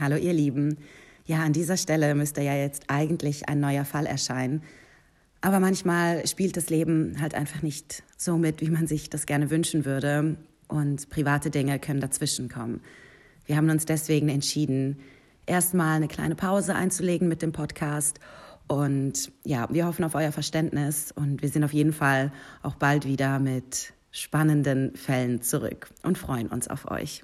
Hallo ihr Lieben. Ja, an dieser Stelle müsste ja jetzt eigentlich ein neuer Fall erscheinen. Aber manchmal spielt das Leben halt einfach nicht so mit, wie man sich das gerne wünschen würde. Und private Dinge können dazwischen kommen. Wir haben uns deswegen entschieden, erstmal eine kleine Pause einzulegen mit dem Podcast. Und ja, wir hoffen auf euer Verständnis und wir sind auf jeden Fall auch bald wieder mit spannenden Fällen zurück und freuen uns auf euch.